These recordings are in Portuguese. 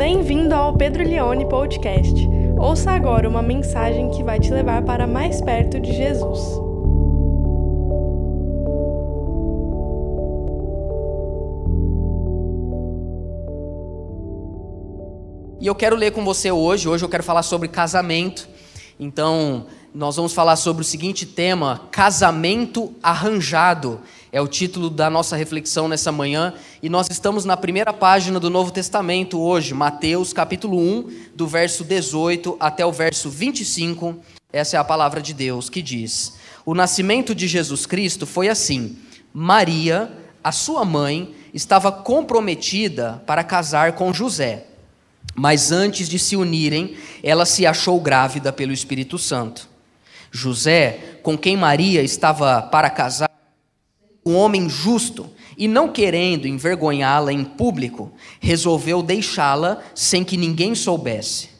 Bem-vindo ao Pedro Leone Podcast. Ouça agora uma mensagem que vai te levar para mais perto de Jesus. E eu quero ler com você hoje. Hoje eu quero falar sobre casamento. Então, nós vamos falar sobre o seguinte tema: casamento arranjado. É o título da nossa reflexão nessa manhã. E nós estamos na primeira página do Novo Testamento hoje, Mateus capítulo 1, do verso 18 até o verso 25. Essa é a palavra de Deus que diz: O nascimento de Jesus Cristo foi assim. Maria, a sua mãe, estava comprometida para casar com José. Mas antes de se unirem, ela se achou grávida pelo Espírito Santo. José, com quem Maria estava para casar, um homem justo e não querendo envergonhá-la em público, resolveu deixá-la sem que ninguém soubesse.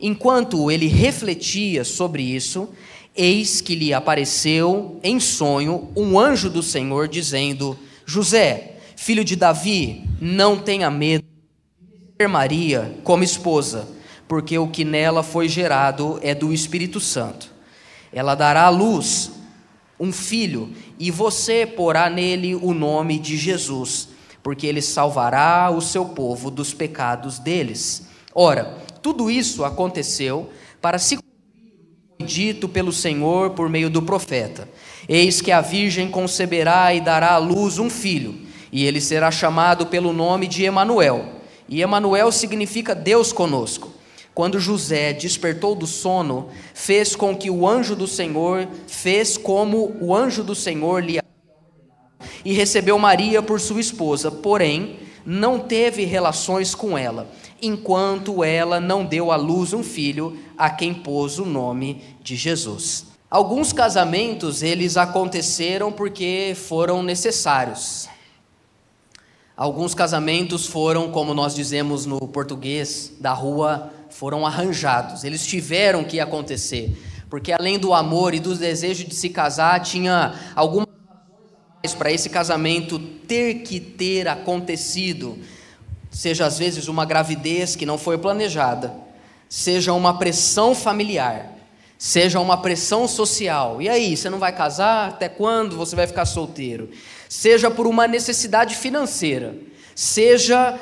Enquanto ele refletia sobre isso, eis que lhe apareceu em sonho um anjo do Senhor dizendo: José, filho de Davi, não tenha medo de Maria como esposa, porque o que nela foi gerado é do Espírito Santo. Ela dará à luz um filho, e você porá nele o nome de Jesus, porque ele salvará o seu povo dos pecados deles. Ora, tudo isso aconteceu para se dito pelo Senhor por meio do profeta: Eis que a virgem conceberá e dará à luz um filho, e ele será chamado pelo nome de Emanuel. E Emanuel significa Deus conosco. Quando José despertou do sono, fez com que o anjo do Senhor fez como o anjo do Senhor lhe e recebeu Maria por sua esposa, porém não teve relações com ela, enquanto ela não deu à luz um filho a quem pôs o nome de Jesus. Alguns casamentos eles aconteceram porque foram necessários. Alguns casamentos foram, como nós dizemos no português da rua, foram arranjados, eles tiveram que acontecer, porque além do amor e do desejo de se casar, tinha algumas razões para esse casamento ter que ter acontecido, seja às vezes uma gravidez que não foi planejada, seja uma pressão familiar, seja uma pressão social. E aí, você não vai casar? Até quando você vai ficar solteiro? Seja por uma necessidade financeira, seja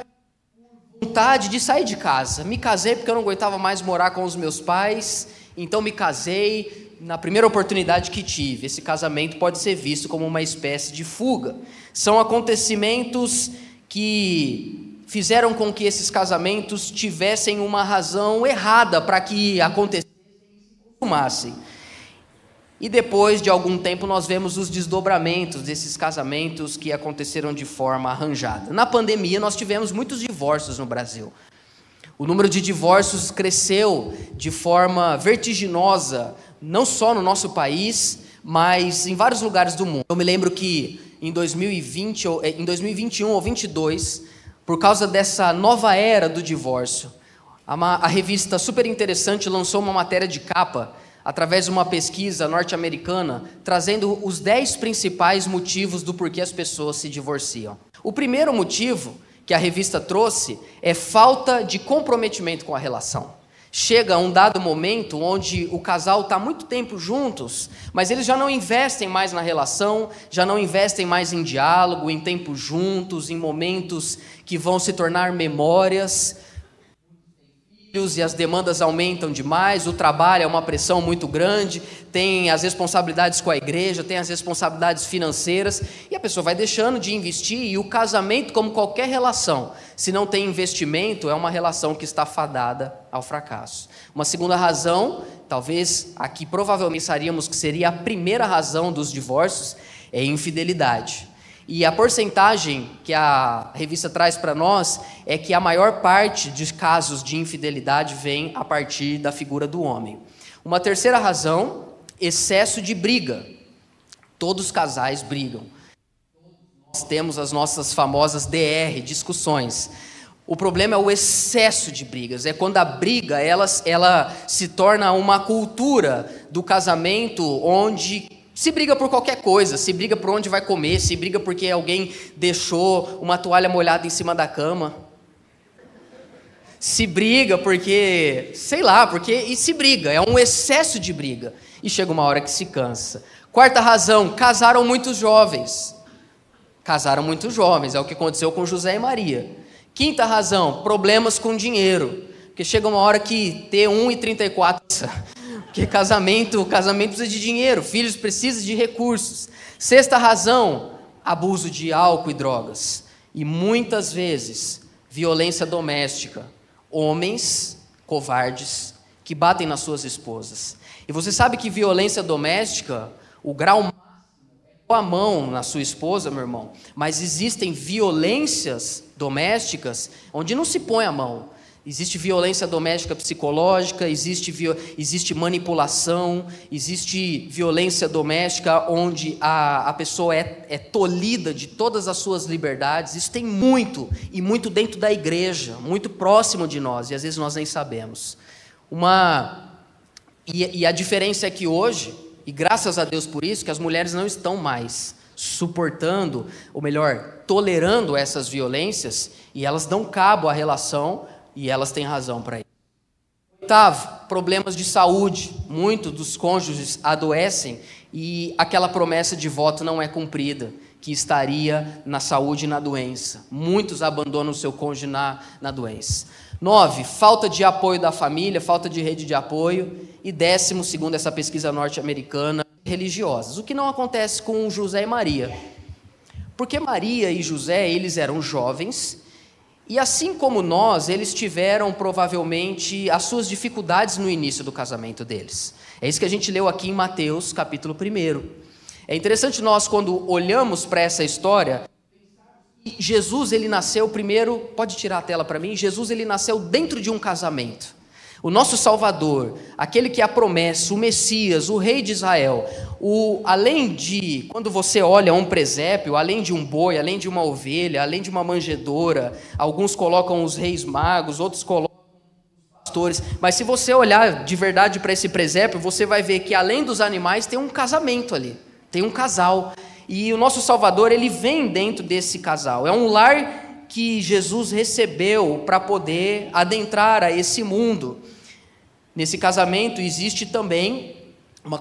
vontade de sair de casa. Me casei porque eu não aguentava mais morar com os meus pais, então me casei na primeira oportunidade que tive. Esse casamento pode ser visto como uma espécie de fuga. São acontecimentos que fizeram com que esses casamentos tivessem uma razão errada para que acontecessem e se consumassem. E depois de algum tempo nós vemos os desdobramentos desses casamentos que aconteceram de forma arranjada. Na pandemia nós tivemos muitos divórcios no Brasil. O número de divórcios cresceu de forma vertiginosa, não só no nosso país, mas em vários lugares do mundo. Eu me lembro que em 2020, eh, em 2021 ou 2022, por causa dessa nova era do divórcio, a, revista super interessante lançou uma matéria de capa através de uma pesquisa norte-americana, trazendo os 10 principais motivos do porquê as pessoas se divorciam. O primeiro motivo que a revista trouxe é falta de comprometimento com a relação. Chega um dado momento onde o casal está muito tempo juntos, mas eles já não investem mais na relação, já não investem mais em diálogo, em tempo juntos, em momentos que vão se tornar memórias e as demandas aumentam demais, o trabalho é uma pressão muito grande, tem as responsabilidades com a igreja, tem as responsabilidades financeiras, e a pessoa vai deixando de investir, e o casamento, como qualquer relação, se não tem investimento, é uma relação que está fadada ao fracasso. Uma segunda razão, talvez aqui provavelmente pensaríamos que seria a primeira razão dos divórcios, é infidelidade. E a porcentagem que a revista traz para nós é que a maior parte dos casos de infidelidade vem a partir da figura do homem. Uma terceira razão, excesso de briga. Todos os casais brigam. Nós temos as nossas famosas DR, discussões. O problema é o excesso de brigas, é quando a briga ela, ela se torna uma cultura do casamento onde se briga por qualquer coisa, se briga por onde vai comer, se briga porque alguém deixou uma toalha molhada em cima da cama. Se briga porque, sei lá, porque e se briga, é um excesso de briga. E chega uma hora que se cansa. Quarta razão, casaram muitos jovens. Casaram muitos jovens, é o que aconteceu com José e Maria. Quinta razão, problemas com dinheiro. Porque chega uma hora que ter 1,34, porque casamento, casamento precisa de dinheiro, filhos precisam de recursos. Sexta razão, abuso de álcool e drogas. E muitas vezes, violência doméstica. Homens covardes que batem nas suas esposas. E você sabe que violência doméstica, o grau máximo é a mão na sua esposa, meu irmão. Mas existem violências domésticas onde não se põe a mão. Existe violência doméstica psicológica, existe, existe manipulação, existe violência doméstica onde a, a pessoa é, é tolhida de todas as suas liberdades. Isso tem muito, e muito dentro da igreja, muito próximo de nós, e às vezes nós nem sabemos. Uma, e, e a diferença é que hoje, e graças a Deus por isso, que as mulheres não estão mais suportando, ou melhor, tolerando essas violências, e elas dão cabo à relação e elas têm razão para isso. Oitavo, problemas de saúde. Muitos dos cônjuges adoecem e aquela promessa de voto não é cumprida, que estaria na saúde e na doença. Muitos abandonam o seu cônjuge na, na doença. Nove, falta de apoio da família, falta de rede de apoio. E décimo, segundo essa pesquisa norte-americana, religiosas. O que não acontece com José e Maria. Porque Maria e José, eles eram jovens e assim como nós, eles tiveram provavelmente as suas dificuldades no início do casamento deles. É isso que a gente leu aqui em Mateus, capítulo 1. É interessante nós, quando olhamos para essa história, Jesus ele nasceu primeiro, pode tirar a tela para mim? Jesus ele nasceu dentro de um casamento. O nosso Salvador, aquele que é a promessa, o Messias, o Rei de Israel, o, além de, quando você olha um presépio, além de um boi, além de uma ovelha, além de uma manjedoura, alguns colocam os reis magos, outros colocam pastores, mas se você olhar de verdade para esse presépio, você vai ver que além dos animais tem um casamento ali, tem um casal. E o nosso Salvador, ele vem dentro desse casal. É um lar que Jesus recebeu para poder adentrar a esse mundo. Nesse casamento existe também uma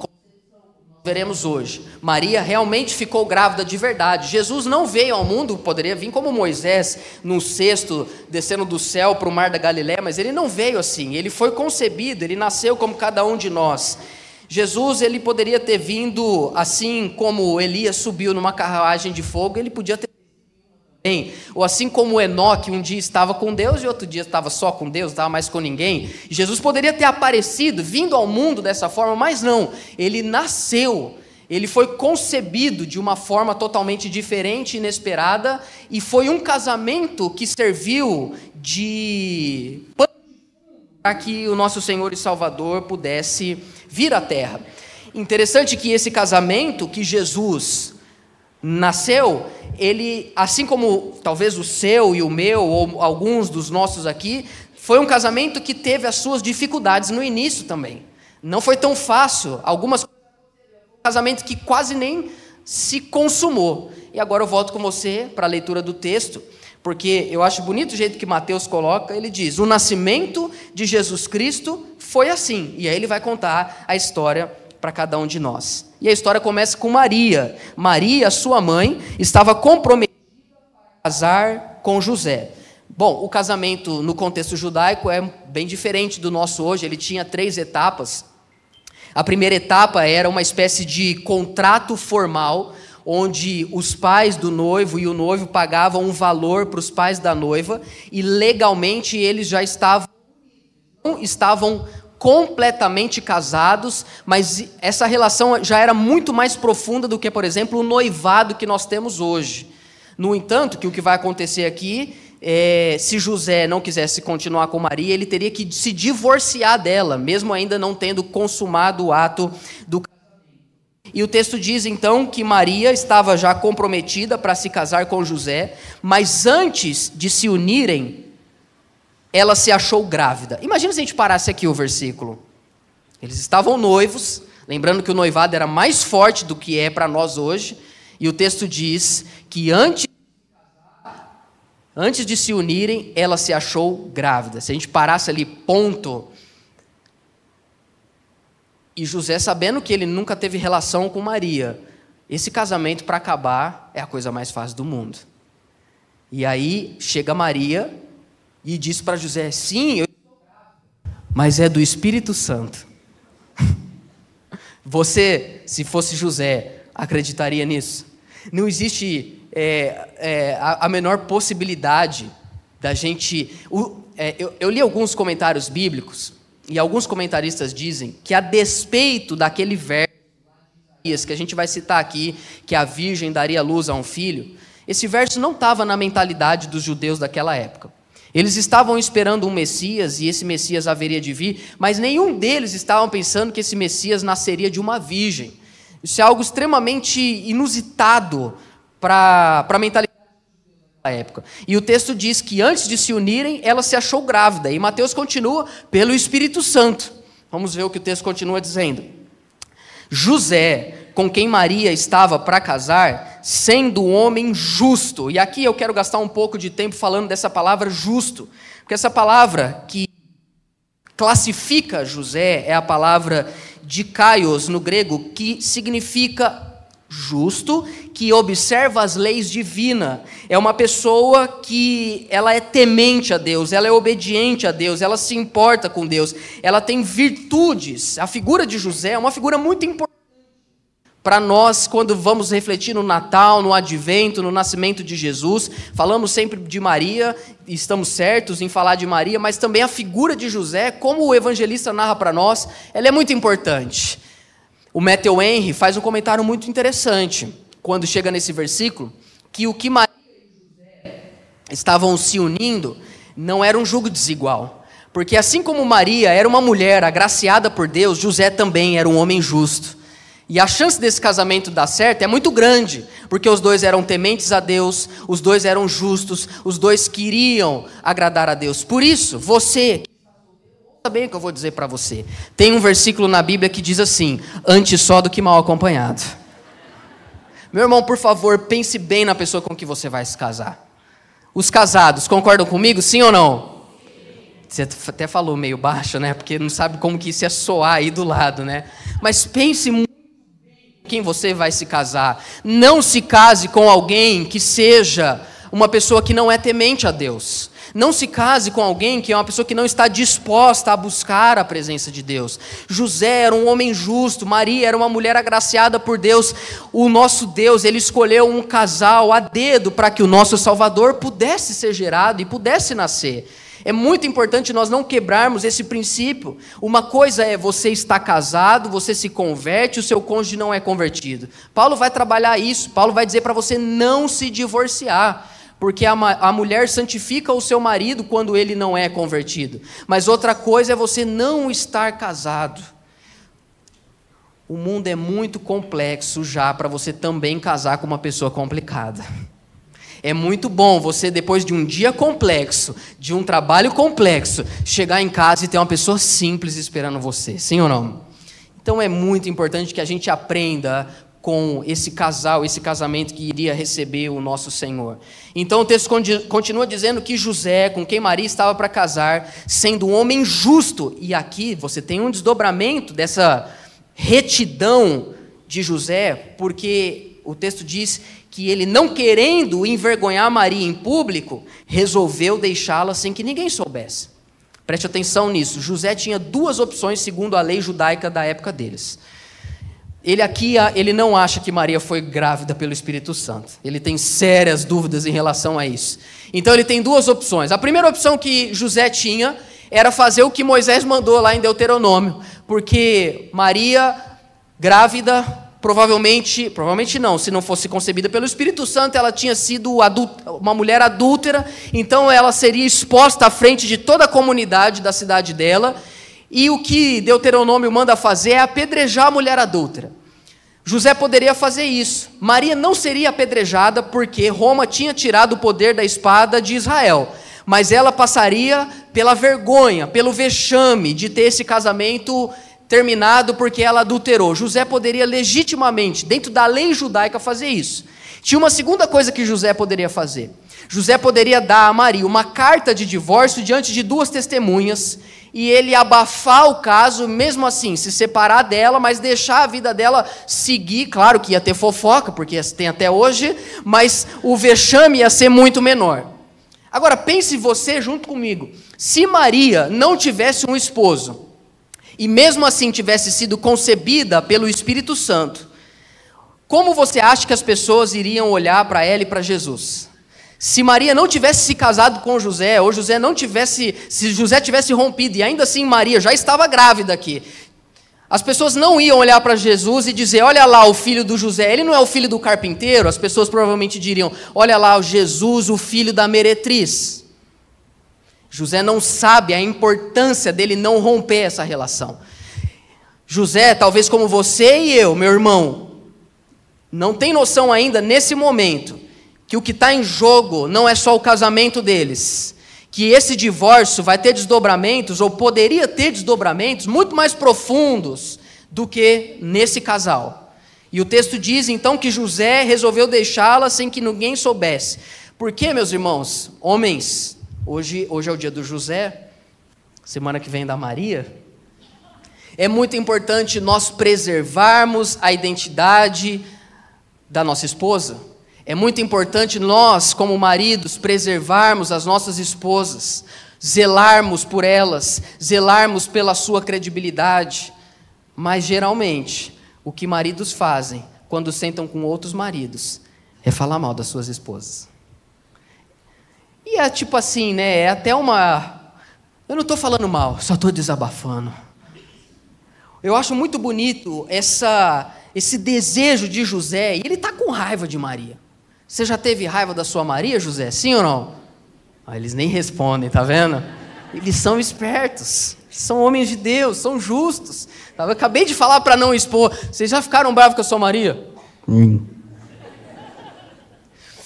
veremos hoje. Maria realmente ficou grávida de verdade. Jesus não veio ao mundo, poderia vir como Moisés, num cesto, descendo do céu para o mar da Galiléia, mas ele não veio assim. Ele foi concebido, ele nasceu como cada um de nós. Jesus, ele poderia ter vindo assim como Elias subiu numa carruagem de fogo, ele podia ter Bem, ou assim como Enoque um dia estava com Deus e outro dia estava só com Deus, estava mais com ninguém. Jesus poderia ter aparecido, vindo ao mundo dessa forma, mas não. Ele nasceu, ele foi concebido de uma forma totalmente diferente, inesperada, e foi um casamento que serviu de para que o nosso Senhor e Salvador pudesse vir à terra. Interessante que esse casamento que Jesus nasceu, ele, assim como talvez o seu e o meu, ou alguns dos nossos aqui, foi um casamento que teve as suas dificuldades no início também. Não foi tão fácil. Algumas um casamento que quase nem se consumou. E agora eu volto com você para a leitura do texto, porque eu acho bonito o jeito que Mateus coloca. Ele diz: O nascimento de Jesus Cristo foi assim. E aí ele vai contar a história para cada um de nós. E a história começa com Maria. Maria, sua mãe, estava comprometida a casar com José. Bom, o casamento no contexto judaico é bem diferente do nosso hoje, ele tinha três etapas. A primeira etapa era uma espécie de contrato formal, onde os pais do noivo e o noivo pagavam um valor para os pais da noiva, e legalmente eles já estavam, estavam completamente casados, mas essa relação já era muito mais profunda do que, por exemplo, o noivado que nós temos hoje. No entanto, que o que vai acontecer aqui é, se José não quisesse continuar com Maria, ele teria que se divorciar dela, mesmo ainda não tendo consumado o ato do e o texto diz então que Maria estava já comprometida para se casar com José, mas antes de se unirem, ela se achou grávida. Imagina se a gente parasse aqui o versículo. Eles estavam noivos, lembrando que o noivado era mais forte do que é para nós hoje, e o texto diz que antes Antes de se unirem, ela se achou grávida. Se a gente parasse ali, ponto. E José, sabendo que ele nunca teve relação com Maria, esse casamento para acabar é a coisa mais fácil do mundo. E aí chega Maria e diz para José: Sim, eu mas é do Espírito Santo. Você, se fosse José, acreditaria nisso? Não existe é, é, a, a, menor possibilidade da gente. O, é, eu, eu li alguns comentários bíblicos e alguns comentaristas dizem que, a despeito daquele verso que a gente vai citar aqui, que a virgem daria luz a um filho, esse verso não estava na mentalidade dos judeus daquela época. Eles estavam esperando um Messias e esse Messias haveria de vir, mas nenhum deles estavam pensando que esse Messias nasceria de uma virgem. Isso é algo extremamente inusitado para a mentalidade da época. E o texto diz que antes de se unirem, ela se achou grávida. E Mateus continua pelo Espírito Santo. Vamos ver o que o texto continua dizendo. José, com quem Maria estava para casar, sendo um homem justo. E aqui eu quero gastar um pouco de tempo falando dessa palavra justo, porque essa palavra que classifica José é a palavra dikaios no grego, que significa justo, que observa as leis divinas. É uma pessoa que ela é temente a Deus, ela é obediente a Deus, ela se importa com Deus, ela tem virtudes. A figura de José é uma figura muito importante para nós, quando vamos refletir no Natal, no Advento, no nascimento de Jesus, falamos sempre de Maria, estamos certos em falar de Maria, mas também a figura de José, como o evangelista narra para nós, ela é muito importante. O Matthew Henry faz um comentário muito interessante quando chega nesse versículo, que o que Maria e José estavam se unindo não era um jogo desigual. Porque assim como Maria era uma mulher agraciada por Deus, José também era um homem justo. E a chance desse casamento dar certo é muito grande, porque os dois eram tementes a Deus, os dois eram justos, os dois queriam agradar a Deus. Por isso, você, bem o que eu vou dizer para você. Tem um versículo na Bíblia que diz assim: antes só do que mal acompanhado. Meu irmão, por favor, pense bem na pessoa com que você vai se casar. Os casados, concordam comigo, sim ou não? Você até falou meio baixo, né? Porque não sabe como que isso ia soar aí do lado, né? Mas pense muito quem você vai se casar. Não se case com alguém que seja uma pessoa que não é temente a Deus. Não se case com alguém que é uma pessoa que não está disposta a buscar a presença de Deus. José era um homem justo, Maria era uma mulher agraciada por Deus. O nosso Deus, ele escolheu um casal a dedo para que o nosso Salvador pudesse ser gerado e pudesse nascer. É muito importante nós não quebrarmos esse princípio. Uma coisa é você estar casado, você se converte, o seu cônjuge não é convertido. Paulo vai trabalhar isso. Paulo vai dizer para você não se divorciar, porque a, a mulher santifica o seu marido quando ele não é convertido. Mas outra coisa é você não estar casado. O mundo é muito complexo já para você também casar com uma pessoa complicada. É muito bom você, depois de um dia complexo, de um trabalho complexo, chegar em casa e ter uma pessoa simples esperando você. Sim ou não? Então é muito importante que a gente aprenda com esse casal, esse casamento que iria receber o nosso Senhor. Então o texto continua dizendo que José, com quem Maria estava para casar, sendo um homem justo, e aqui você tem um desdobramento dessa retidão de José, porque o texto diz que ele, não querendo envergonhar Maria em público, resolveu deixá-la sem que ninguém soubesse. Preste atenção nisso. José tinha duas opções segundo a lei judaica da época deles. Ele aqui ele não acha que Maria foi grávida pelo Espírito Santo. Ele tem sérias dúvidas em relação a isso. Então ele tem duas opções. A primeira opção que José tinha era fazer o que Moisés mandou lá em Deuteronômio, porque Maria grávida provavelmente, provavelmente não, se não fosse concebida pelo Espírito Santo, ela tinha sido uma mulher adúltera, então ela seria exposta à frente de toda a comunidade da cidade dela, e o que Deuteronômio manda fazer é apedrejar a mulher adúltera. José poderia fazer isso. Maria não seria apedrejada porque Roma tinha tirado o poder da espada de Israel, mas ela passaria pela vergonha, pelo vexame de ter esse casamento terminado porque ela adulterou. José poderia legitimamente, dentro da lei judaica, fazer isso. Tinha uma segunda coisa que José poderia fazer. José poderia dar a Maria uma carta de divórcio diante de duas testemunhas e ele abafar o caso, mesmo assim, se separar dela, mas deixar a vida dela seguir. Claro que ia ter fofoca, porque tem até hoje, mas o vexame ia ser muito menor. Agora, pense você junto comigo. Se Maria não tivesse um esposo, e mesmo assim tivesse sido concebida pelo Espírito Santo, como você acha que as pessoas iriam olhar para ela e para Jesus? Se Maria não tivesse se casado com José, ou José não tivesse, se José tivesse rompido e ainda assim Maria já estava grávida aqui, as pessoas não iam olhar para Jesus e dizer: Olha lá o filho do José, ele não é o filho do carpinteiro? As pessoas provavelmente diriam: Olha lá o Jesus, o filho da meretriz. José não sabe a importância dele não romper essa relação. José, talvez como você e eu, meu irmão, não tem noção ainda nesse momento que o que está em jogo não é só o casamento deles, que esse divórcio vai ter desdobramentos, ou poderia ter desdobramentos, muito mais profundos do que nesse casal. E o texto diz então que José resolveu deixá-la sem que ninguém soubesse. Por quê, meus irmãos? Homens, hoje, hoje é o dia do José, semana que vem da Maria. É muito importante nós preservarmos a identidade da nossa esposa. É muito importante nós, como maridos, preservarmos as nossas esposas, zelarmos por elas, zelarmos pela sua credibilidade. Mas geralmente, o que maridos fazem quando sentam com outros maridos é falar mal das suas esposas. E é tipo assim, né? É até uma. Eu não estou falando mal, só estou desabafando. Eu acho muito bonito essa esse desejo de José, e ele está com raiva de Maria. Você já teve raiva da sua Maria, José? Sim ou não? Ah, eles nem respondem, tá vendo? Eles são espertos, são homens de Deus, são justos. Eu acabei de falar para não expor. Vocês já ficaram bravos com a sua Maria? Hum.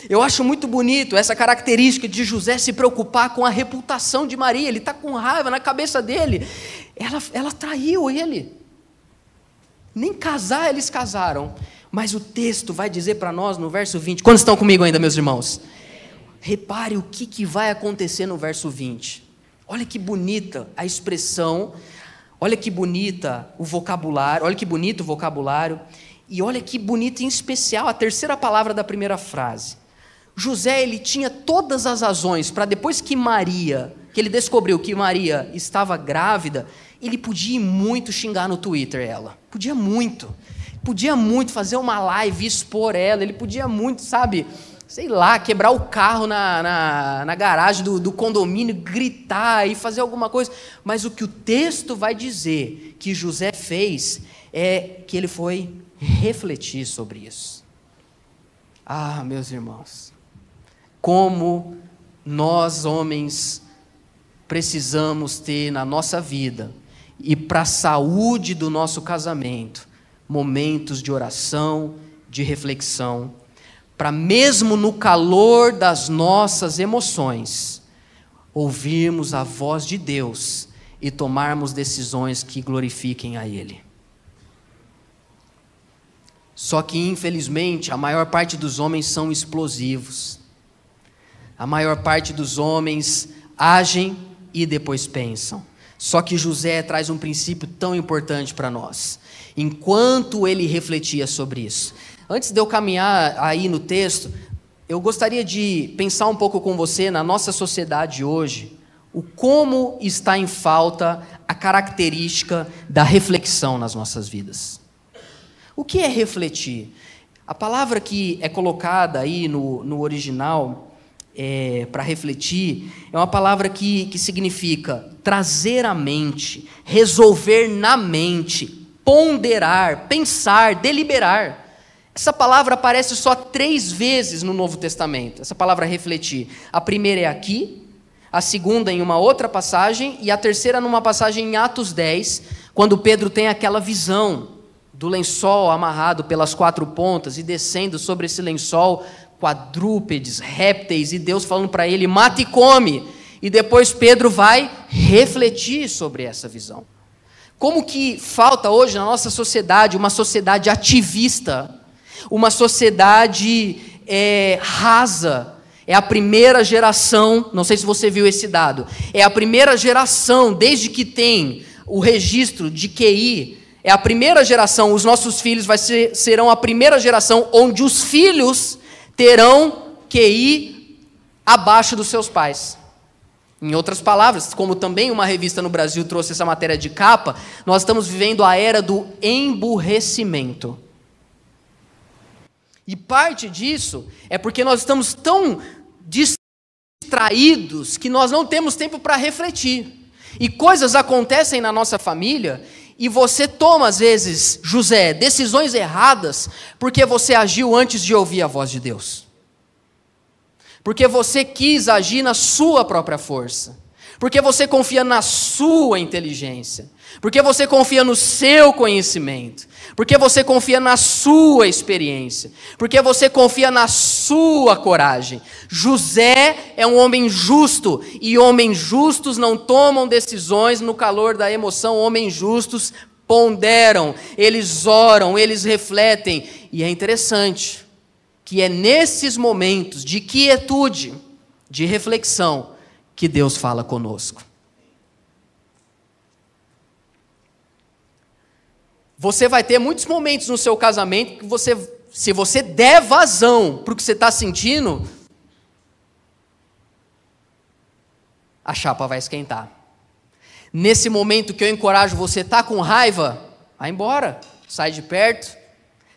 Eu acho muito bonito essa característica de José se preocupar com a reputação de Maria. Ele está com raiva na cabeça dele. Ela, ela traiu ele. Nem casar eles casaram. Mas o texto vai dizer para nós no verso 20. Quantos estão comigo ainda, meus irmãos? Repare o que, que vai acontecer no verso 20. Olha que bonita a expressão, olha que bonita o vocabulário, olha que bonito o vocabulário, e olha que bonita em especial a terceira palavra da primeira frase. José ele tinha todas as razões para depois que Maria, que ele descobriu que Maria estava grávida, ele podia muito xingar no Twitter ela. Podia muito. Podia muito fazer uma live, expor ela. Ele podia muito, sabe, sei lá, quebrar o carro na, na, na garagem do, do condomínio, gritar e fazer alguma coisa. Mas o que o texto vai dizer que José fez é que ele foi refletir sobre isso. Ah, meus irmãos, como nós, homens, precisamos ter na nossa vida e para a saúde do nosso casamento, momentos de oração, de reflexão, para mesmo no calor das nossas emoções, ouvirmos a voz de Deus e tomarmos decisões que glorifiquem a Ele. Só que, infelizmente, a maior parte dos homens são explosivos. A maior parte dos homens agem e depois pensam. Só que José traz um princípio tão importante para nós. Enquanto ele refletia sobre isso. Antes de eu caminhar aí no texto, eu gostaria de pensar um pouco com você na nossa sociedade hoje, o como está em falta a característica da reflexão nas nossas vidas. O que é refletir? A palavra que é colocada aí no, no original é, para refletir, é uma palavra que, que significa trazer à mente, resolver na mente, ponderar, pensar, deliberar. Essa palavra aparece só três vezes no Novo Testamento, essa palavra refletir. A primeira é aqui, a segunda em uma outra passagem, e a terceira numa passagem em Atos 10, quando Pedro tem aquela visão do lençol amarrado pelas quatro pontas e descendo sobre esse lençol quadrúpedes, répteis, e Deus falando para ele: mata e come. E depois Pedro vai refletir sobre essa visão. Como que falta hoje na nossa sociedade uma sociedade ativista, uma sociedade é, rasa. É a primeira geração, não sei se você viu esse dado, é a primeira geração, desde que tem o registro de QI, é a primeira geração, os nossos filhos vai ser, serão a primeira geração onde os filhos terão QI abaixo dos seus pais. Em outras palavras, como também uma revista no Brasil trouxe essa matéria de capa, nós estamos vivendo a era do emburrecimento. E parte disso é porque nós estamos tão distraídos que nós não temos tempo para refletir. E coisas acontecem na nossa família e você toma, às vezes, José, decisões erradas porque você agiu antes de ouvir a voz de Deus. Porque você quis agir na sua própria força, porque você confia na sua inteligência, porque você confia no seu conhecimento, porque você confia na sua experiência, porque você confia na sua coragem. José é um homem justo. E homens justos não tomam decisões no calor da emoção, homens justos ponderam, eles oram, eles refletem, e é interessante que é nesses momentos de quietude, de reflexão, que Deus fala conosco. Você vai ter muitos momentos no seu casamento que você, se você der vazão para o que você está sentindo, a chapa vai esquentar. Nesse momento que eu encorajo você, tá com raiva, vai embora, sai de perto.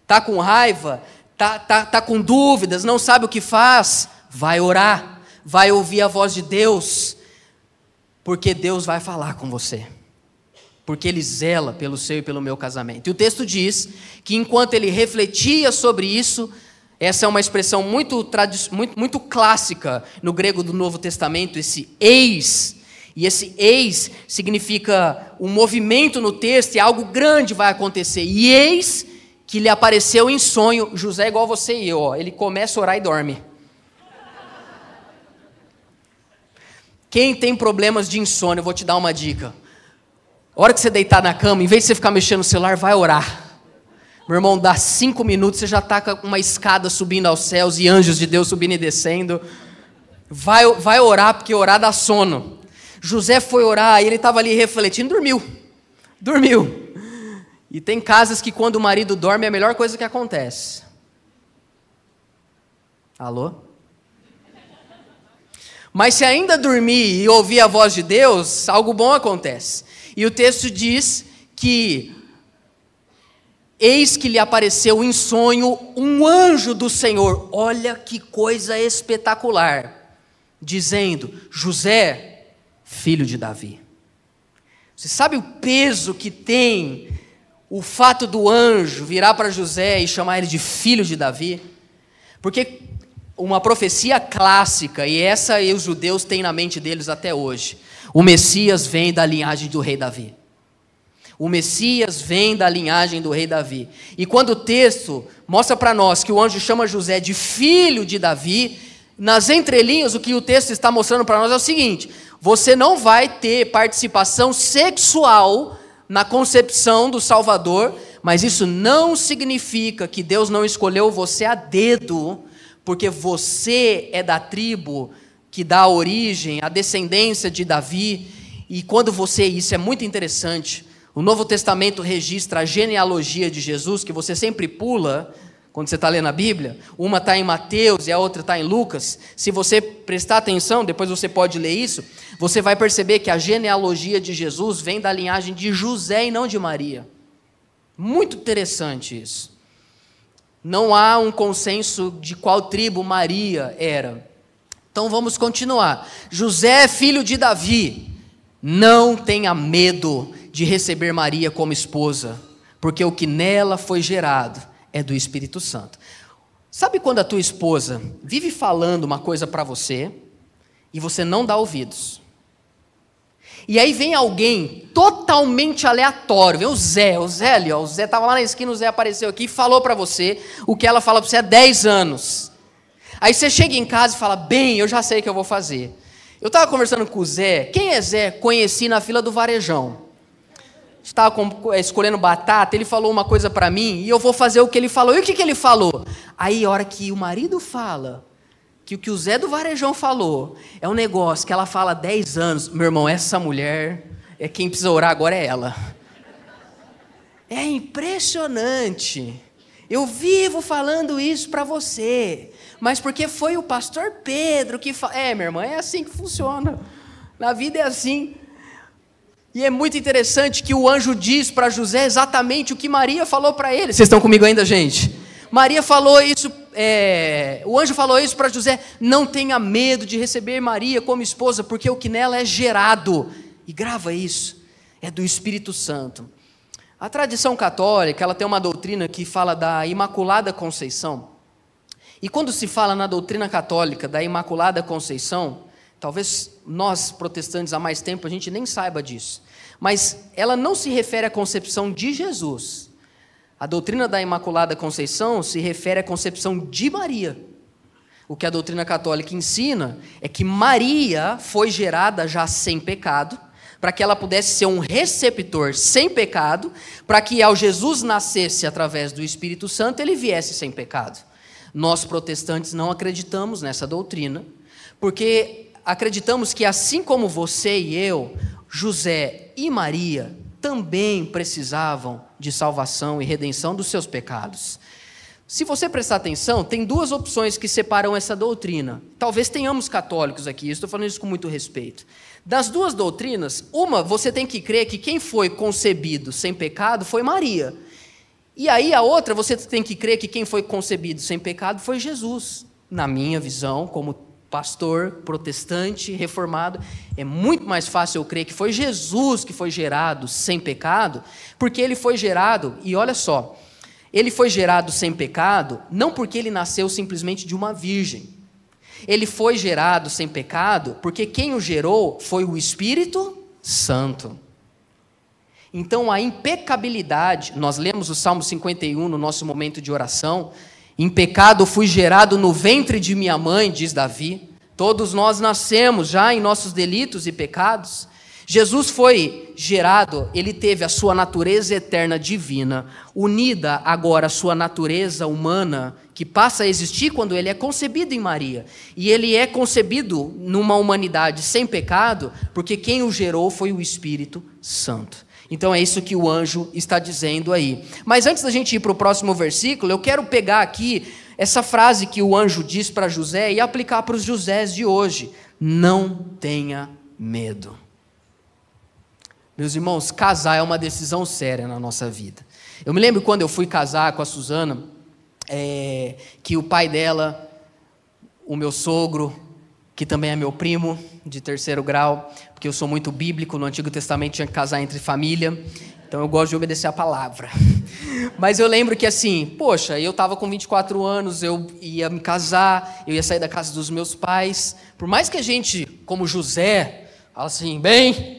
Tá com raiva, tá, tá, tá com dúvidas, não sabe o que faz, vai orar, vai ouvir a voz de Deus, porque Deus vai falar com você. Porque ele zela pelo seu e pelo meu casamento. E o texto diz que enquanto ele refletia sobre isso, essa é uma expressão muito, muito, muito clássica no grego do Novo Testamento, esse eis. E esse eis significa um movimento no texto e algo grande vai acontecer. E eis que lhe apareceu em sonho. José igual você e eu, ó, ele começa a orar e dorme. Quem tem problemas de insônia, eu vou te dar uma dica. A hora que você deitar na cama, em vez de você ficar mexendo no celular, vai orar. Meu irmão, dá cinco minutos, você já está com uma escada subindo aos céus e anjos de Deus subindo e descendo. Vai, vai orar, porque orar dá sono. José foi orar e ele estava ali refletindo, dormiu. Dormiu. E tem casas que quando o marido dorme é a melhor coisa que acontece. Alô? Mas se ainda dormir e ouvir a voz de Deus, algo bom acontece. E o texto diz que eis que lhe apareceu em sonho um anjo do Senhor. Olha que coisa espetacular. Dizendo: José, filho de Davi. Você sabe o peso que tem o fato do anjo virar para José e chamar ele de filho de Davi, porque uma profecia clássica, e essa os judeus têm na mente deles até hoje: o Messias vem da linhagem do rei Davi. O Messias vem da linhagem do rei Davi. E quando o texto mostra para nós que o anjo chama José de filho de Davi, nas entrelinhas o que o texto está mostrando para nós é o seguinte: você não vai ter participação sexual na concepção do Salvador, mas isso não significa que Deus não escolheu você a dedo, porque você é da tribo que dá origem à descendência de Davi. E quando você, isso é muito interessante, o Novo Testamento registra a genealogia de Jesus, que você sempre pula, quando você está lendo a Bíblia, uma está em Mateus e a outra está em Lucas. Se você prestar atenção, depois você pode ler isso, você vai perceber que a genealogia de Jesus vem da linhagem de José e não de Maria. Muito interessante isso. Não há um consenso de qual tribo Maria era. Então vamos continuar. José filho de Davi. Não tenha medo de receber Maria como esposa, porque o que nela foi gerado é do Espírito Santo. Sabe quando a tua esposa vive falando uma coisa para você e você não dá ouvidos? E aí vem alguém totalmente aleatório, vem o Zé, o Zé ali, ó, o Zé estava lá na esquina, o Zé apareceu aqui e falou para você o que ela fala para você há 10 anos. Aí você chega em casa e fala, bem, eu já sei o que eu vou fazer. Eu estava conversando com o Zé, quem é Zé? Conheci na fila do Varejão. estava eh, escolhendo batata, ele falou uma coisa para mim e eu vou fazer o que ele falou. E o que, que ele falou? Aí, a hora que o marido fala, que o que o Zé do Varejão falou é um negócio que ela fala há 10 anos, meu irmão, essa mulher é quem precisa orar agora é ela. É impressionante. Eu vivo falando isso para você, mas porque foi o pastor Pedro que fa... é, minha irmã, é assim que funciona. Na vida é assim. E é muito interessante que o anjo diz para José exatamente o que Maria falou para ele. Vocês estão comigo ainda, gente? Maria falou isso, é... o anjo falou isso para José: não tenha medo de receber Maria como esposa, porque o que nela é gerado, e grava isso, é do Espírito Santo. A tradição católica ela tem uma doutrina que fala da Imaculada Conceição. E quando se fala na doutrina católica da Imaculada Conceição, talvez nós protestantes há mais tempo a gente nem saiba disso, mas ela não se refere à concepção de Jesus. A doutrina da Imaculada Conceição se refere à concepção de Maria. O que a doutrina católica ensina é que Maria foi gerada já sem pecado para que ela pudesse ser um receptor sem pecado, para que ao Jesus nascesse através do Espírito Santo, ele viesse sem pecado. Nós protestantes não acreditamos nessa doutrina, porque acreditamos que assim como você e eu, José e Maria também precisavam de salvação e redenção dos seus pecados. Se você prestar atenção, tem duas opções que separam essa doutrina. Talvez tenhamos católicos aqui, estou falando isso com muito respeito. Das duas doutrinas, uma você tem que crer que quem foi concebido sem pecado foi Maria. E aí a outra você tem que crer que quem foi concebido sem pecado foi Jesus. Na minha visão, como pastor protestante reformado, é muito mais fácil eu crer que foi Jesus que foi gerado sem pecado, porque ele foi gerado, e olha só, ele foi gerado sem pecado, não porque ele nasceu simplesmente de uma virgem. Ele foi gerado sem pecado porque quem o gerou foi o Espírito Santo. Então a impecabilidade, nós lemos o Salmo 51 no nosso momento de oração. Em pecado fui gerado no ventre de minha mãe, diz Davi. Todos nós nascemos já em nossos delitos e pecados. Jesus foi gerado, ele teve a sua natureza eterna divina, unida agora à sua natureza humana, que passa a existir quando ele é concebido em Maria. E ele é concebido numa humanidade sem pecado, porque quem o gerou foi o Espírito Santo. Então é isso que o anjo está dizendo aí. Mas antes da gente ir para o próximo versículo, eu quero pegar aqui essa frase que o anjo diz para José e aplicar para os Josés de hoje: Não tenha medo. Meus irmãos, casar é uma decisão séria na nossa vida. Eu me lembro quando eu fui casar com a Suzana, é, que o pai dela, o meu sogro, que também é meu primo de terceiro grau, porque eu sou muito bíblico, no Antigo Testamento tinha que casar entre família, então eu gosto de obedecer a palavra. Mas eu lembro que assim, poxa, eu estava com 24 anos, eu ia me casar, eu ia sair da casa dos meus pais. Por mais que a gente, como José, fala assim, bem,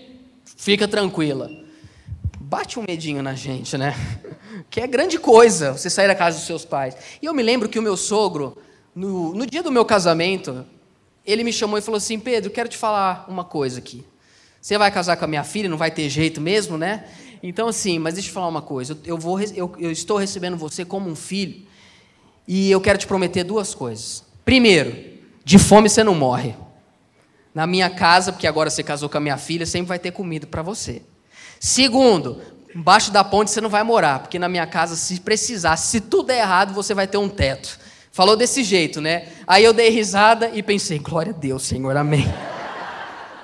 Fica tranquila. Bate um medinho na gente, né? Que é grande coisa você sair da casa dos seus pais. E eu me lembro que o meu sogro, no, no dia do meu casamento, ele me chamou e falou assim: Pedro, quero te falar uma coisa aqui. Você vai casar com a minha filha, não vai ter jeito mesmo, né? Então, assim, mas deixa eu falar uma coisa. Eu, vou, eu, eu estou recebendo você como um filho e eu quero te prometer duas coisas. Primeiro, de fome você não morre. Na minha casa, porque agora você casou com a minha filha, sempre vai ter comida para você. Segundo, embaixo da ponte você não vai morar, porque na minha casa, se precisar, se tudo der errado, você vai ter um teto. Falou desse jeito, né? Aí eu dei risada e pensei, glória a Deus, Senhor, amém.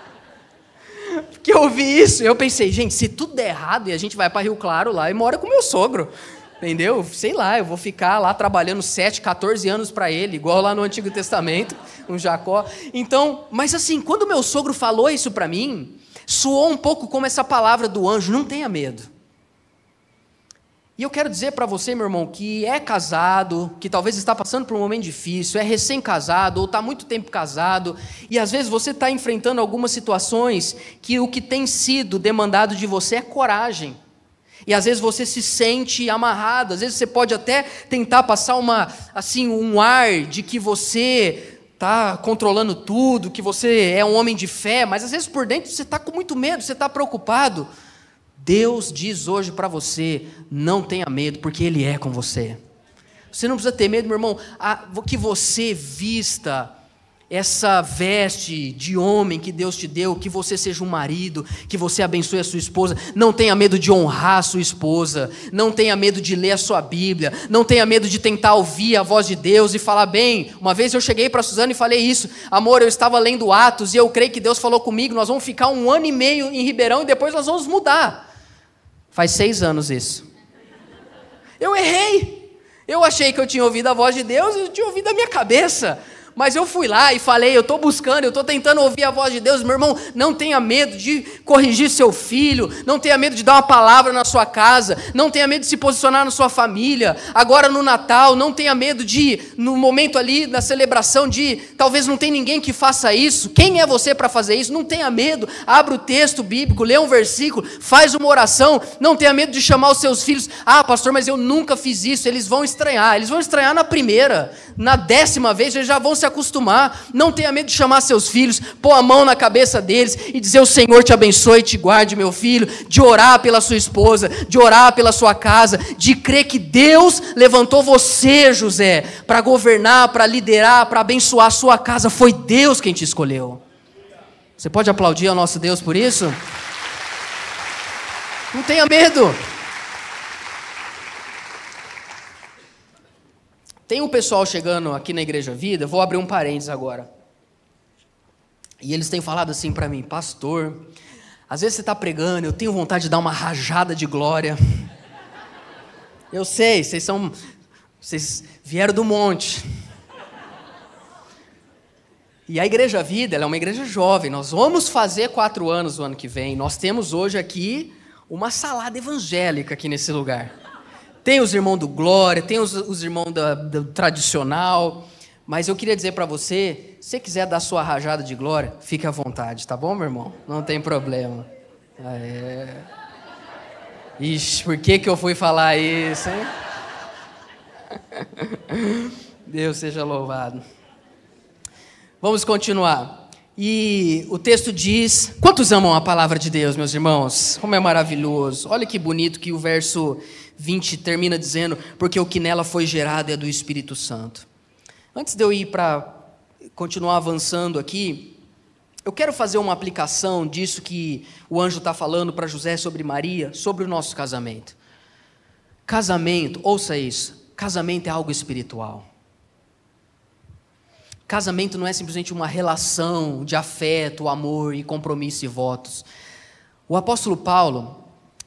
Porque eu ouvi isso, eu pensei, gente, se tudo der errado e a gente vai para Rio Claro lá e mora com meu sogro. Entendeu? Sei lá, eu vou ficar lá trabalhando 7, 14 anos para ele, igual lá no Antigo Testamento, um Jacó. Então, mas assim, quando meu sogro falou isso para mim, soou um pouco como essa palavra do anjo: não tenha medo. E eu quero dizer para você, meu irmão, que é casado, que talvez está passando por um momento difícil, é recém-casado ou está muito tempo casado, e às vezes você está enfrentando algumas situações que o que tem sido demandado de você é coragem. E às vezes você se sente amarrado, às vezes você pode até tentar passar uma assim um ar de que você está controlando tudo, que você é um homem de fé, mas às vezes por dentro você está com muito medo, você está preocupado. Deus diz hoje para você: não tenha medo, porque Ele é com você. Você não precisa ter medo, meu irmão, que você vista essa veste de homem que Deus te deu, que você seja um marido, que você abençoe a sua esposa. Não tenha medo de honrar a sua esposa, não tenha medo de ler a sua Bíblia, não tenha medo de tentar ouvir a voz de Deus e falar bem. Uma vez eu cheguei para Suzana e falei isso, amor, eu estava lendo Atos e eu creio que Deus falou comigo, nós vamos ficar um ano e meio em Ribeirão e depois nós vamos mudar. Faz seis anos isso. Eu errei. Eu achei que eu tinha ouvido a voz de Deus e eu tinha ouvido a minha cabeça. Mas eu fui lá e falei, eu estou buscando, eu estou tentando ouvir a voz de Deus. Meu irmão, não tenha medo de corrigir seu filho, não tenha medo de dar uma palavra na sua casa, não tenha medo de se posicionar na sua família. Agora no Natal, não tenha medo de, no momento ali, na celebração, de talvez não tem ninguém que faça isso. Quem é você para fazer isso? Não tenha medo. Abra o texto bíblico, lê um versículo, faz uma oração. Não tenha medo de chamar os seus filhos. Ah, pastor, mas eu nunca fiz isso. Eles vão estranhar. Eles vão estranhar na primeira, na décima vez, eles já vão se acostumar. Não tenha medo de chamar seus filhos, pôr a mão na cabeça deles e dizer: O Senhor te abençoe e te guarde, meu filho. De orar pela sua esposa, de orar pela sua casa, de crer que Deus levantou você, José, para governar, para liderar, para abençoar a sua casa. Foi Deus quem te escolheu. Você pode aplaudir ao nosso Deus por isso? Não tenha medo. Tem um pessoal chegando aqui na Igreja Vida, vou abrir um parênteses agora. E eles têm falado assim para mim, pastor, às vezes você está pregando, eu tenho vontade de dar uma rajada de glória. Eu sei, vocês são. Vocês vieram do monte. E a Igreja Vida, é uma igreja jovem. Nós vamos fazer quatro anos o ano que vem. Nós temos hoje aqui uma salada evangélica aqui nesse lugar. Tem os irmãos do Glória, tem os, os irmãos da, do tradicional. Mas eu queria dizer para você, se você quiser dar sua rajada de glória, fique à vontade, tá bom, meu irmão? Não tem problema. É... Ixi, por que, que eu fui falar isso, hein? Deus seja louvado. Vamos continuar. E o texto diz: Quantos amam a palavra de Deus, meus irmãos? Como é maravilhoso. Olha que bonito que o verso 20 termina dizendo: Porque o que nela foi gerado é do Espírito Santo. Antes de eu ir para continuar avançando aqui, eu quero fazer uma aplicação disso que o anjo está falando para José sobre Maria, sobre o nosso casamento. Casamento, ouça isso: casamento é algo espiritual. Casamento não é simplesmente uma relação de afeto, amor e compromisso e votos. O apóstolo Paulo,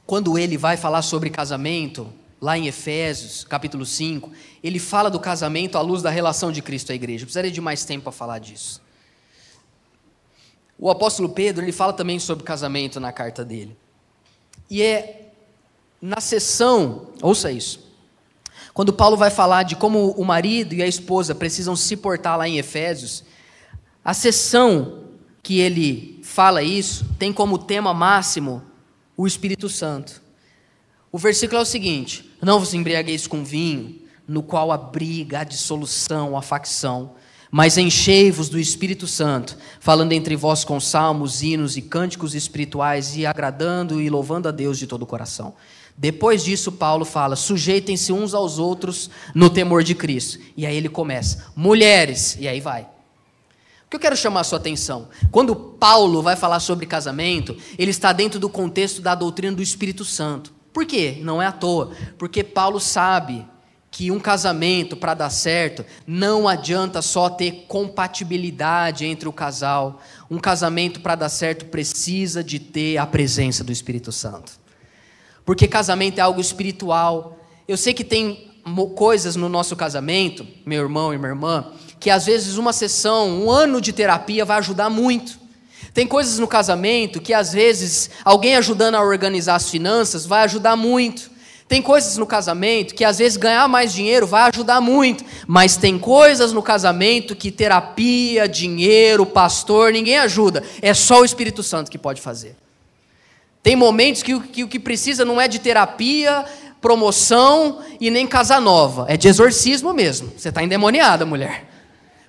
quando ele vai falar sobre casamento, lá em Efésios, capítulo 5, ele fala do casamento à luz da relação de Cristo à igreja. Eu precisaria de mais tempo para falar disso. O apóstolo Pedro, ele fala também sobre casamento na carta dele. E é na sessão, ouça isso. Quando Paulo vai falar de como o marido e a esposa precisam se portar lá em Efésios, a sessão que ele fala isso tem como tema máximo o Espírito Santo. O versículo é o seguinte: Não vos embriagueis com vinho, no qual abriga a dissolução, a facção, mas enchei-vos do Espírito Santo, falando entre vós com salmos, hinos e cânticos espirituais, e agradando e louvando a Deus de todo o coração. Depois disso, Paulo fala: sujeitem-se uns aos outros no temor de Cristo. E aí ele começa: mulheres, e aí vai. Que eu quero chamar a sua atenção? Quando Paulo vai falar sobre casamento, ele está dentro do contexto da doutrina do Espírito Santo. Por quê? Não é à toa. Porque Paulo sabe que um casamento, para dar certo, não adianta só ter compatibilidade entre o casal. Um casamento, para dar certo, precisa de ter a presença do Espírito Santo. Porque casamento é algo espiritual. Eu sei que tem coisas no nosso casamento, meu irmão e minha irmã, que às vezes uma sessão, um ano de terapia vai ajudar muito. Tem coisas no casamento que às vezes alguém ajudando a organizar as finanças vai ajudar muito. Tem coisas no casamento que às vezes ganhar mais dinheiro vai ajudar muito, mas tem coisas no casamento que terapia, dinheiro, pastor, ninguém ajuda. É só o Espírito Santo que pode fazer. Tem momentos que, que o que precisa não é de terapia, promoção e nem casa nova, é de exorcismo mesmo. Você está endemoniada, mulher.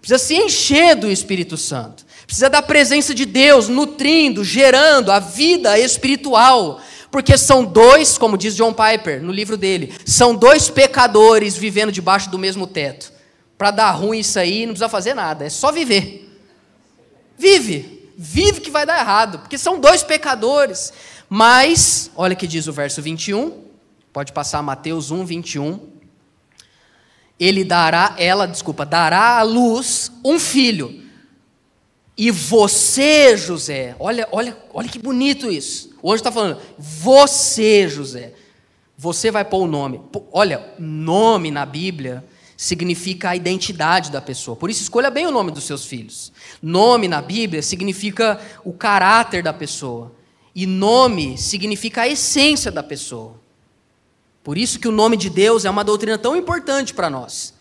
Precisa se encher do Espírito Santo. Precisa da presença de Deus nutrindo, gerando a vida espiritual. Porque são dois, como diz John Piper no livro dele, são dois pecadores vivendo debaixo do mesmo teto. Para dar ruim isso aí, não precisa fazer nada, é só viver. Vive, vive que vai dar errado, porque são dois pecadores. Mas, olha que diz o verso 21, pode passar Mateus 1, 21. Ele dará, ela, desculpa, dará à luz um filho. E você, José, olha, olha, olha que bonito isso. Anjo está falando, você, José, você vai pôr o nome. Olha, nome na Bíblia significa a identidade da pessoa. Por isso, escolha bem o nome dos seus filhos. Nome na Bíblia significa o caráter da pessoa. E nome significa a essência da pessoa. Por isso que o nome de Deus é uma doutrina tão importante para nós.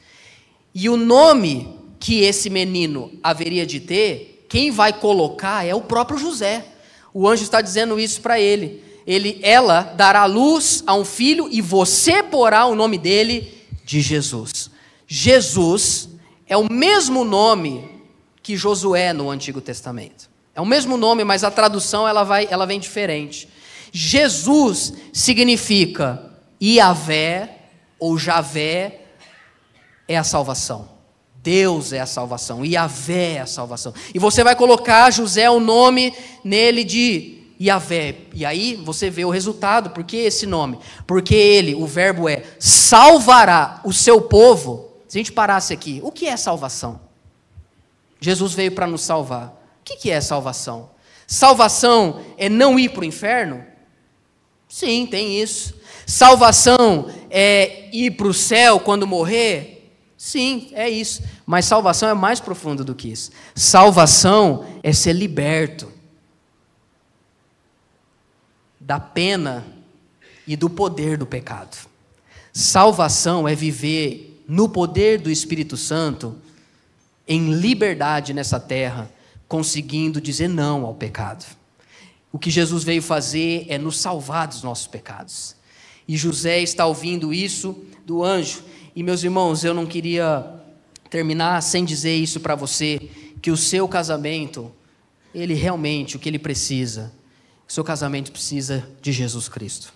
E o nome que esse menino haveria de ter, quem vai colocar é o próprio José. O anjo está dizendo isso para ele. Ele, ela dará luz a um filho e você porá o nome dele de Jesus. Jesus é o mesmo nome que Josué no Antigo Testamento. É o mesmo nome, mas a tradução ela vai, ela vem diferente. Jesus significa Iavé ou Javé é a salvação. Deus é a salvação, Iavé é a salvação. E você vai colocar José o nome nele de Iavé. E aí você vê o resultado. Por que esse nome? Porque ele, o verbo é salvará o seu povo. Se a gente parasse aqui, o que é salvação? Jesus veio para nos salvar. O que é salvação? Salvação é não ir para o inferno? Sim, tem isso. Salvação é ir para o céu quando morrer? Sim, é isso. Mas salvação é mais profundo do que isso. Salvação é ser liberto da pena e do poder do pecado. Salvação é viver no poder do Espírito Santo, em liberdade nessa terra, conseguindo dizer não ao pecado. O que Jesus veio fazer é nos salvar dos nossos pecados. E José está ouvindo isso do anjo. E meus irmãos, eu não queria terminar sem dizer isso para você, que o seu casamento, ele realmente, o que ele precisa, o seu casamento precisa de Jesus Cristo.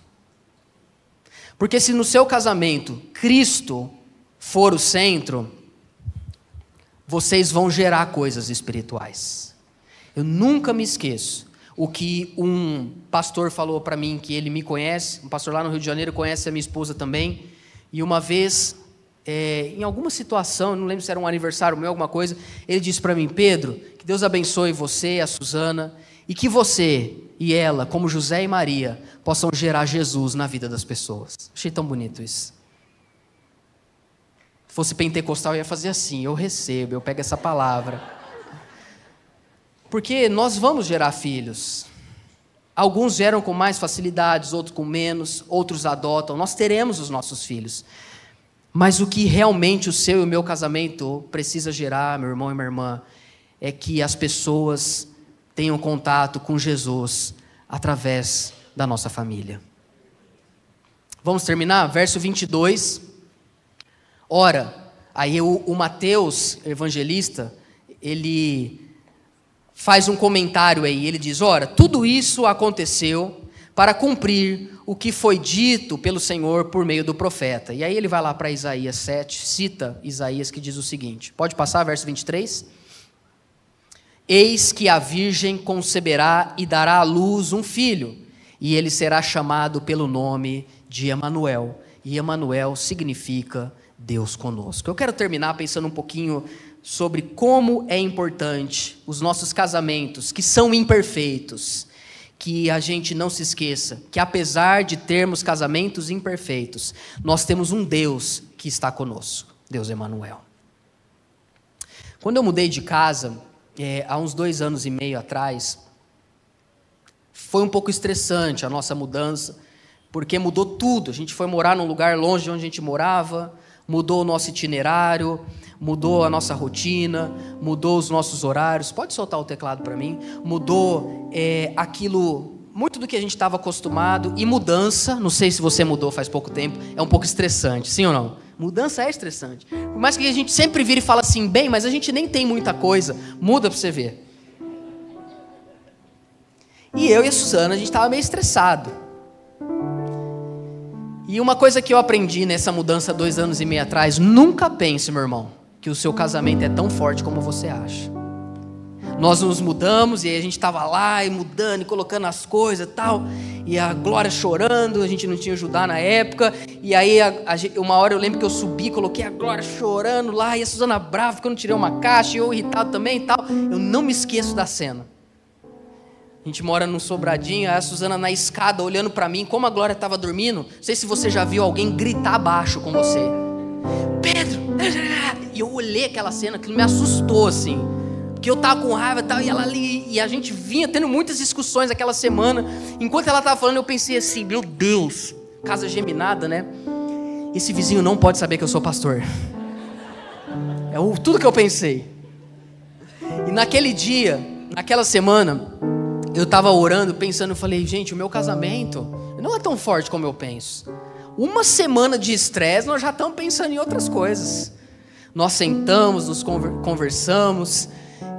Porque se no seu casamento Cristo for o centro, vocês vão gerar coisas espirituais. Eu nunca me esqueço o que um pastor falou para mim, que ele me conhece, um pastor lá no Rio de Janeiro conhece a minha esposa também, e uma vez, é, em alguma situação, não lembro se era um aniversário meu, alguma coisa, ele disse para mim, Pedro, que Deus abençoe você, a Suzana, e que você e ela, como José e Maria, possam gerar Jesus na vida das pessoas. Achei tão bonito isso. Se fosse pentecostal, eu ia fazer assim: eu recebo, eu pego essa palavra. Porque nós vamos gerar filhos. Alguns geram com mais facilidades, outros com menos, outros adotam. Nós teremos os nossos filhos. Mas o que realmente o seu e o meu casamento precisa gerar, meu irmão e minha irmã, é que as pessoas tenham contato com Jesus através da nossa família. Vamos terminar? Verso 22. Ora, aí o, o Mateus, evangelista, ele faz um comentário aí. Ele diz: Ora, tudo isso aconteceu para cumprir o que foi dito pelo Senhor por meio do profeta. E aí ele vai lá para Isaías 7, cita Isaías que diz o seguinte: pode passar, verso 23? Eis que a virgem conceberá e dará à luz um filho, e ele será chamado pelo nome de Emanuel. E Emanuel significa Deus conosco. Eu quero terminar pensando um pouquinho sobre como é importante os nossos casamentos, que são imperfeitos, que a gente não se esqueça que apesar de termos casamentos imperfeitos, nós temos um Deus que está conosco, Deus Emanuel. Quando eu mudei de casa, é, há uns dois anos e meio atrás, foi um pouco estressante a nossa mudança, porque mudou tudo. A gente foi morar num lugar longe de onde a gente morava, mudou o nosso itinerário, mudou a nossa rotina, mudou os nossos horários. Pode soltar o teclado para mim? Mudou é, aquilo, muito do que a gente estava acostumado. E mudança, não sei se você mudou faz pouco tempo, é um pouco estressante, sim ou não? Mudança é estressante. Por mais que a gente sempre vire e fala assim, bem, mas a gente nem tem muita coisa. Muda para você ver. E eu e a Suzana, a gente estava meio estressado. E uma coisa que eu aprendi nessa mudança dois anos e meio atrás: nunca pense, meu irmão, que o seu casamento é tão forte como você acha. Nós nos mudamos e aí a gente estava lá e mudando e colocando as coisas tal. E a Glória chorando, a gente não tinha ajudar na época. E aí, a, a, uma hora eu lembro que eu subi, coloquei a Glória chorando lá. E a Suzana brava, porque eu não tirei uma caixa. E eu irritado também e tal. Eu não me esqueço da cena. A gente mora num sobradinho, a Suzana na escada olhando para mim, como a Glória estava dormindo. Não sei se você já viu alguém gritar baixo com você. Pedro! E eu olhei aquela cena, aquilo me assustou assim. Porque eu tava com raiva e tal, e ela ali, e a gente vinha tendo muitas discussões aquela semana. Enquanto ela tava falando, eu pensei assim: meu Deus, casa geminada, né? Esse vizinho não pode saber que eu sou pastor. É tudo que eu pensei. E naquele dia, naquela semana, eu estava orando, pensando, eu falei, gente, o meu casamento não é tão forte como eu penso. Uma semana de estresse, nós já estamos pensando em outras coisas. Nós sentamos, nos conversamos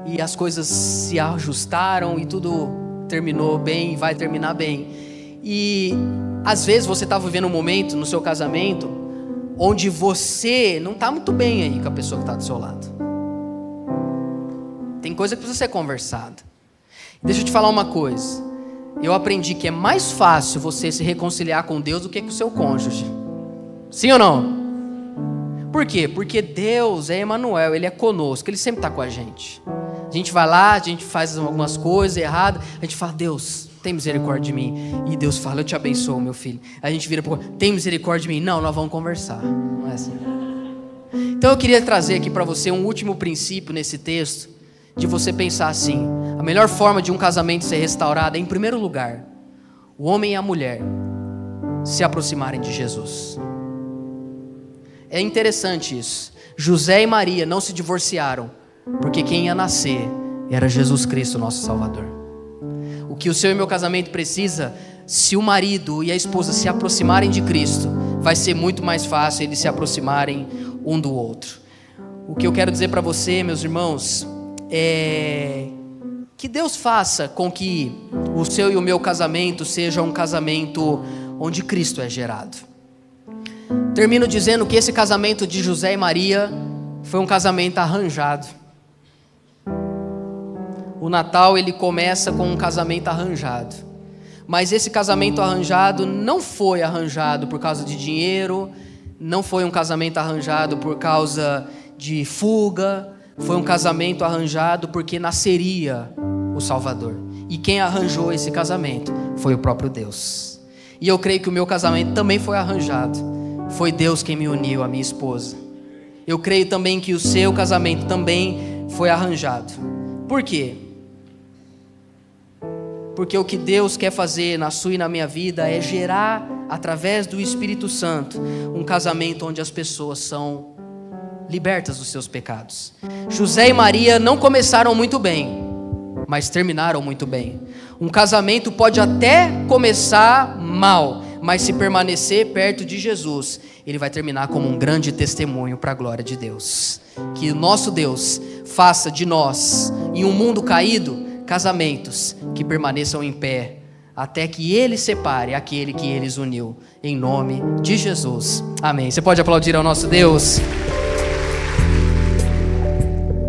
e as coisas se ajustaram e tudo terminou bem e vai terminar bem. E às vezes você está vivendo um momento no seu casamento onde você não está muito bem aí com a pessoa que está do seu lado. Tem coisa que precisa ser conversada. Deixa eu te falar uma coisa. Eu aprendi que é mais fácil você se reconciliar com Deus do que com o seu cônjuge. Sim ou não? Por quê? Porque Deus é Emmanuel, Ele é conosco, Ele sempre está com a gente. A gente vai lá, a gente faz algumas coisas erradas, a gente fala, Deus, tem misericórdia de mim. E Deus fala, eu te abençoo, meu filho. A gente vira para tem misericórdia de mim? Não, nós vamos conversar. Não é assim. Então eu queria trazer aqui para você um último princípio nesse texto, de você pensar assim: a melhor forma de um casamento ser restaurado é, em primeiro lugar, o homem e a mulher se aproximarem de Jesus. É interessante isso. José e Maria não se divorciaram, porque quem ia nascer era Jesus Cristo, nosso Salvador. O que o seu e meu casamento precisa, se o marido e a esposa se aproximarem de Cristo, vai ser muito mais fácil eles se aproximarem um do outro. O que eu quero dizer para você, meus irmãos, é, que Deus faça com que o seu e o meu casamento seja um casamento onde Cristo é gerado. Termino dizendo que esse casamento de José e Maria foi um casamento arranjado. O Natal ele começa com um casamento arranjado. Mas esse casamento arranjado não foi arranjado por causa de dinheiro, não foi um casamento arranjado por causa de fuga, foi um casamento arranjado porque nasceria o Salvador. E quem arranjou esse casamento foi o próprio Deus. E eu creio que o meu casamento também foi arranjado. Foi Deus quem me uniu à minha esposa. Eu creio também que o seu casamento também foi arranjado. Por quê? Porque o que Deus quer fazer na sua e na minha vida é gerar, através do Espírito Santo, um casamento onde as pessoas são libertas dos seus pecados. José e Maria não começaram muito bem, mas terminaram muito bem. Um casamento pode até começar mal, mas se permanecer perto de Jesus, ele vai terminar como um grande testemunho para a glória de Deus. Que o nosso Deus faça de nós, em um mundo caído, casamentos que permaneçam em pé, até que ele separe aquele que eles uniu, em nome de Jesus. Amém. Você pode aplaudir ao nosso Deus?